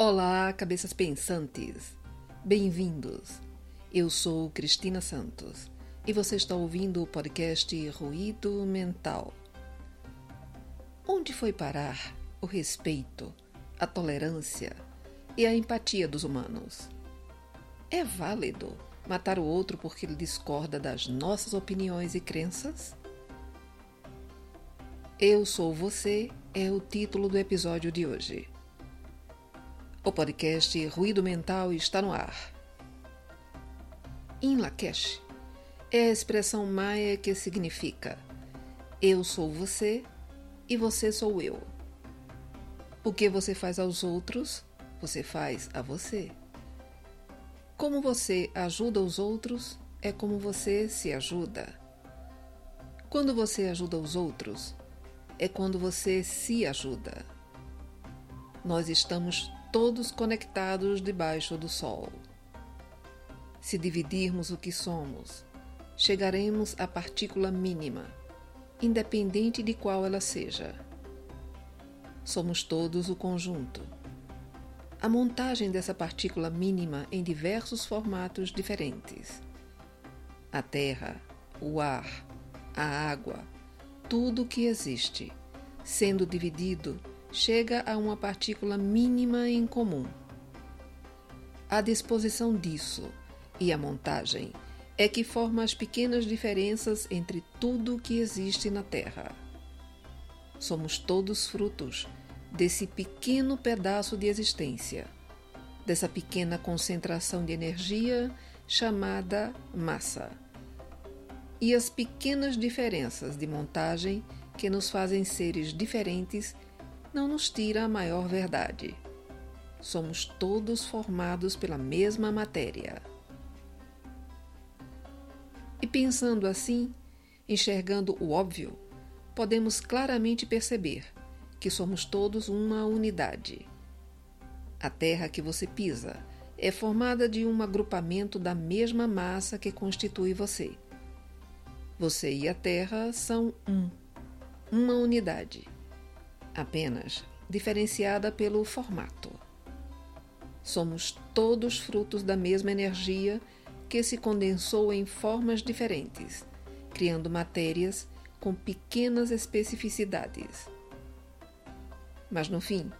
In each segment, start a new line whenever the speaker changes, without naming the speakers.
Olá, cabeças pensantes! Bem-vindos! Eu sou Cristina Santos e você está ouvindo o podcast Ruído Mental. Onde foi parar o respeito, a tolerância e a empatia dos humanos? É válido matar o outro porque ele discorda das nossas opiniões e crenças? Eu sou você é o título do episódio de hoje. O podcast Ruído Mental está no ar. In Lakesh é a expressão maia que significa eu sou você e você sou eu. O que você faz aos outros, você faz a você. Como você ajuda os outros é como você se ajuda. Quando você ajuda os outros, é quando você se ajuda. Nós estamos todos conectados debaixo do sol. Se dividirmos o que somos, chegaremos à partícula mínima, independente de qual ela seja. Somos todos o conjunto. A montagem dessa partícula mínima em diversos formatos diferentes. A terra, o ar, a água, tudo o que existe, sendo dividido, chega a uma partícula mínima em comum. A disposição disso e a montagem é que forma as pequenas diferenças entre tudo que existe na Terra. Somos todos frutos desse pequeno pedaço de existência, dessa pequena concentração de energia chamada massa e as pequenas diferenças de montagem que nos fazem seres diferentes não nos tira a maior verdade. Somos todos formados pela mesma matéria. E pensando assim, enxergando o óbvio, podemos claramente perceber que somos todos uma unidade. A terra que você pisa é formada de um agrupamento da mesma massa que constitui você. Você e a Terra são um, uma unidade, apenas diferenciada pelo formato. Somos todos frutos da mesma energia que se condensou em formas diferentes, criando matérias com pequenas especificidades. Mas no fim,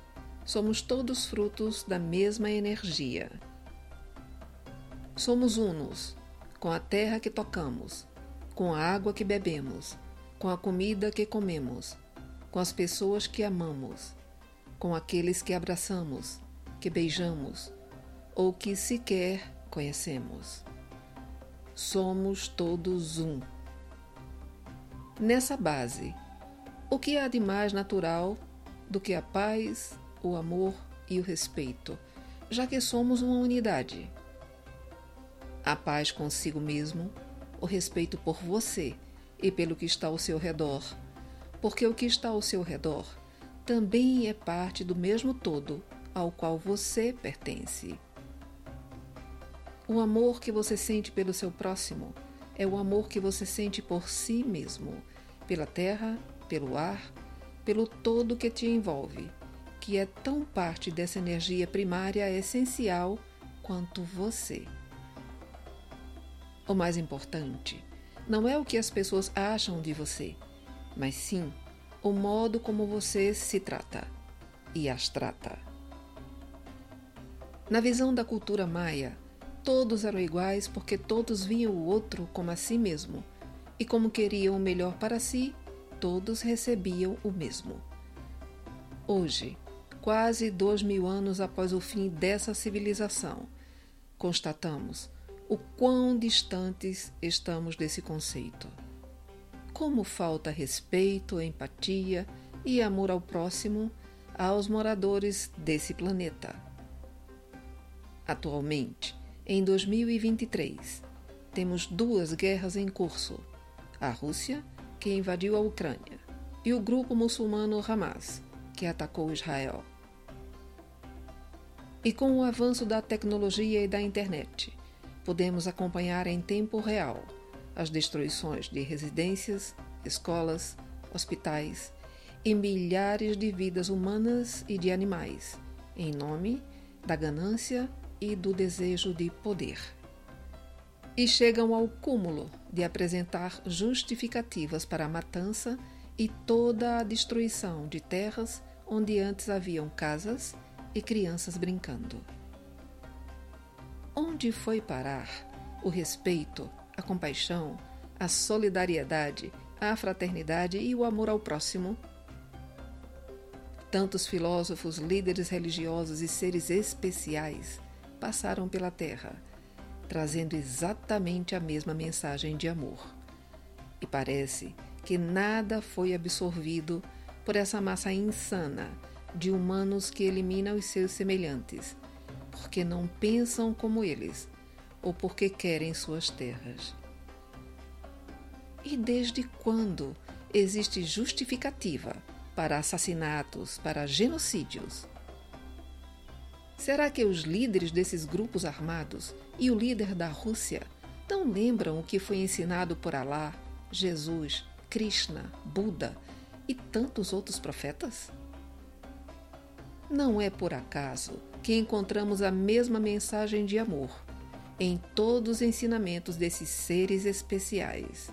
somos todos frutos da mesma energia. Somos unos com a terra que tocamos, com a água que bebemos, com a comida que comemos, com as pessoas que amamos, com aqueles que abraçamos, que beijamos ou que sequer conhecemos. Somos todos um. Nessa base, o que há de mais natural do que a paz, o amor e o respeito, já que somos uma unidade? A paz consigo mesmo o respeito por você e pelo que está ao seu redor, porque o que está ao seu redor também é parte do mesmo todo ao qual você pertence. O amor que você sente pelo seu próximo é o amor que você sente por si mesmo, pela terra, pelo ar, pelo todo que te envolve, que é tão parte dessa energia primária essencial quanto você. O mais importante não é o que as pessoas acham de você, mas sim o modo como você se trata e as trata. Na visão da cultura maia, todos eram iguais porque todos viam o outro como a si mesmo, e como queriam o melhor para si, todos recebiam o mesmo. Hoje, quase dois mil anos após o fim dessa civilização, constatamos o quão distantes estamos desse conceito. Como falta respeito, empatia e amor ao próximo aos moradores desse planeta. Atualmente, em 2023, temos duas guerras em curso: a Rússia, que invadiu a Ucrânia, e o grupo muçulmano Hamas, que atacou Israel. E com o avanço da tecnologia e da internet, podemos acompanhar em tempo real as destruições de residências, escolas, hospitais e milhares de vidas humanas e de animais, em nome da ganância e do desejo de poder. E chegam ao cúmulo de apresentar justificativas para a matança e toda a destruição de terras onde antes haviam casas e crianças brincando. Onde foi parar o respeito, a compaixão, a solidariedade, a fraternidade e o amor ao próximo? Tantos filósofos, líderes religiosos e seres especiais passaram pela Terra, trazendo exatamente a mesma mensagem de amor. E parece que nada foi absorvido por essa massa insana de humanos que elimina os seus semelhantes, porque não pensam como eles ou porque querem suas terras. E desde quando existe justificativa para assassinatos, para genocídios. Será que os líderes desses grupos armados e o líder da Rússia não lembram o que foi ensinado por Alá, Jesus, Krishna, Buda e tantos outros profetas? Não é por acaso que encontramos a mesma mensagem de amor em todos os ensinamentos desses seres especiais.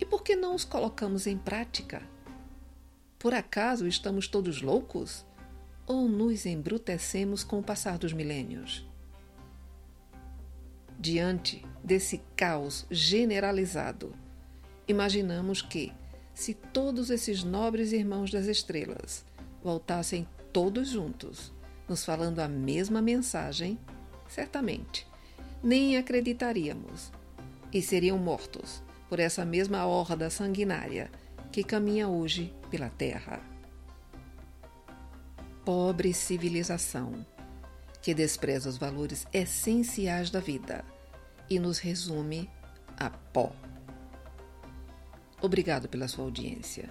E por que não os colocamos em prática? Por acaso estamos todos loucos? Ou nos embrutecemos com o passar dos milênios? Diante desse caos generalizado, imaginamos que, se todos esses nobres irmãos das estrelas voltassem todos juntos, nos falando a mesma mensagem, certamente nem acreditaríamos e seriam mortos por essa mesma horda sanguinária que caminha hoje pela Terra. Pobre civilização que despreza os valores essenciais da vida e nos resume a pó. Obrigado pela sua audiência.